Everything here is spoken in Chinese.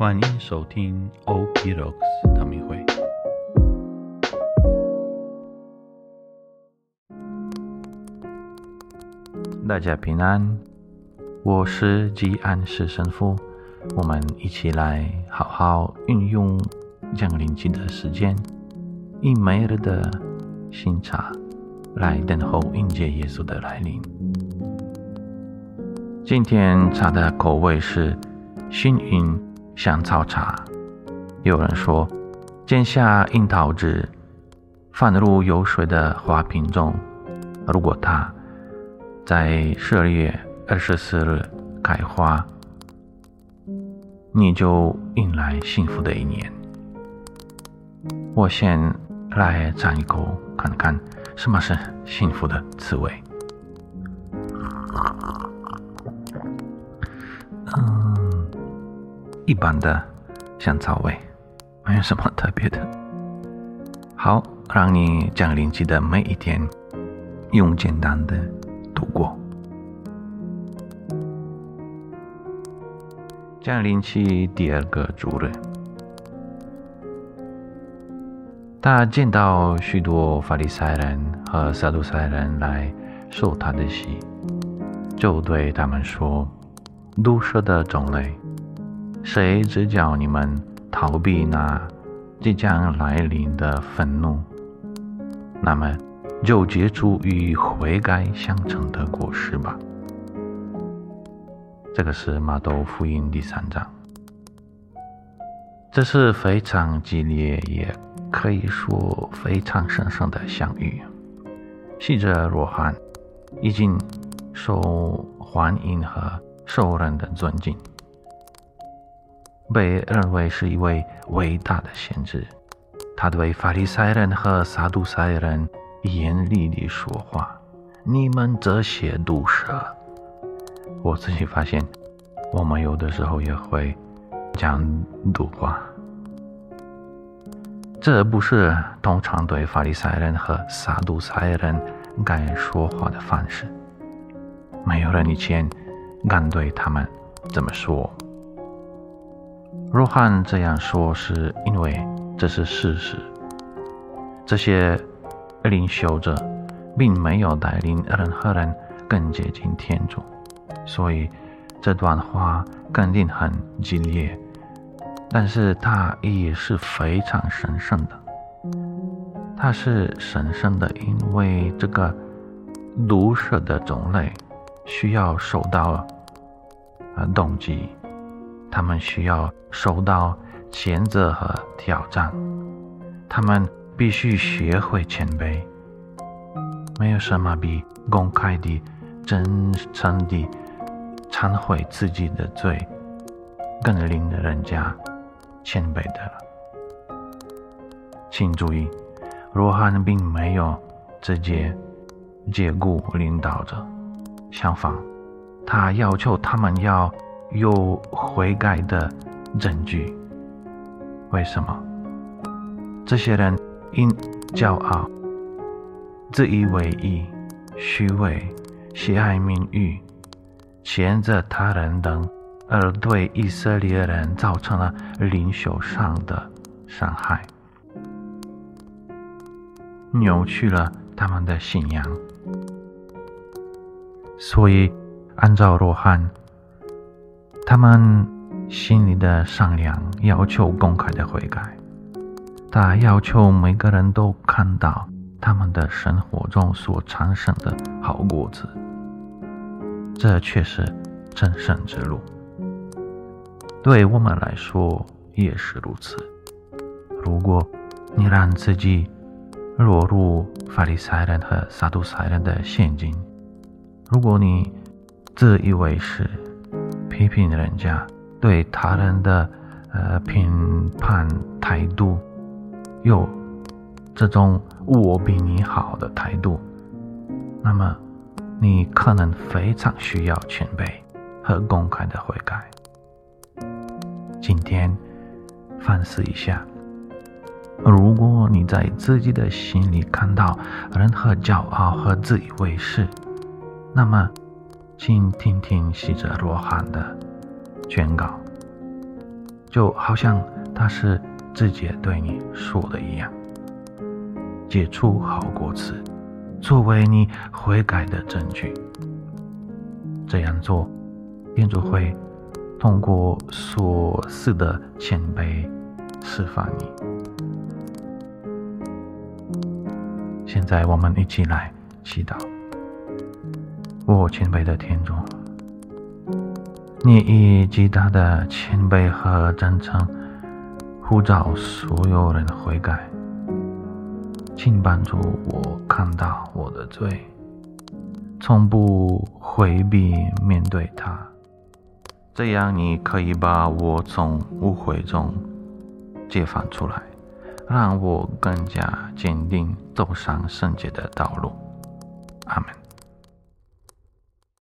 欢迎收听 OP Rocks 唐明会。大家平安，我是吉安市神父。我们一起来好好运用降临期的时间，以每日的新茶来等候迎接耶稣的来临。今天茶的口味是幸运香草茶。有人说，剪下樱桃汁，放入有水的花瓶中，如果它在十二月二十四日开花，你就迎来幸福的一年。我先来尝一口，看看什么是幸福的滋味。嗯，一般的香草味，没有什么特别的。好，让你降临期的每一天，用简单的度过。降临期第二个主日，他见到许多法利赛人和撒杜塞人来受他的洗，就对他们说。毒蛇的种类，谁指教你们逃避那即将来临的愤怒？那么就结出与悔改相称的果实吧。这个是马窦福音第三章，这是非常激烈，也可以说非常神圣的相遇。希者若翰已经受欢迎和。受人的尊敬，被认为是一位伟大的先知。他对法利赛人和撒杜塞人严厉地说话：“你们这些毒蛇！”我自己发现，我们有的时候也会讲毒话。这不是通常对法利赛人和撒杜塞人该说话的方式。没有人以前。敢对他们这么说。若翰这样说，是因为这是事实。这些领袖者并没有带领任何人更接近天主，所以这段话肯定很激烈，但是它也是非常神圣的。它是神圣的，因为这个毒蛇的种类。需要受到呃动机，他们需要受到谴责和挑战，他们必须学会谦卑。没有什么比公开的、真诚地忏悔自己的罪更令人家谦卑的了。请注意，若翰并没有直接解雇领导者。相反，他要求他们要有悔改的证据。为什么？这些人因骄傲、自以为意、虚伪、喜爱名誉、谴责他人等，而对以色列人造成了灵修上的伤害，扭曲了他们的信仰。所以，按照罗汉他们心里的善良，要求公开的悔改。他要求每个人都看到他们的生活中所产生的好果子。这却是正圣之路。对我们来说也是如此。如果你让自己落入法利赛人和撒杜塞人的陷阱，如果你自以为是，批评人家，对他人的呃评判态度有这种我比你好的态度，那么你可能非常需要谦卑和公开的悔改。今天反思一下，如果你在自己的心里看到任何骄傲和自以为是，那么，请听听西哲罗汉的宣告：就好像他是直接对你说的一样。解除好过词，作为你悔改的证据。这样做，天主会通过所赐的谦卑释放你。现在，我们一起来祈祷。我谦卑的天主，你以极大的谦卑和真诚呼召所有人悔改，请帮助我看到我的罪，从不回避面对它，这样你可以把我从误会中解放出来，让我更加坚定走上圣洁的道路。阿门。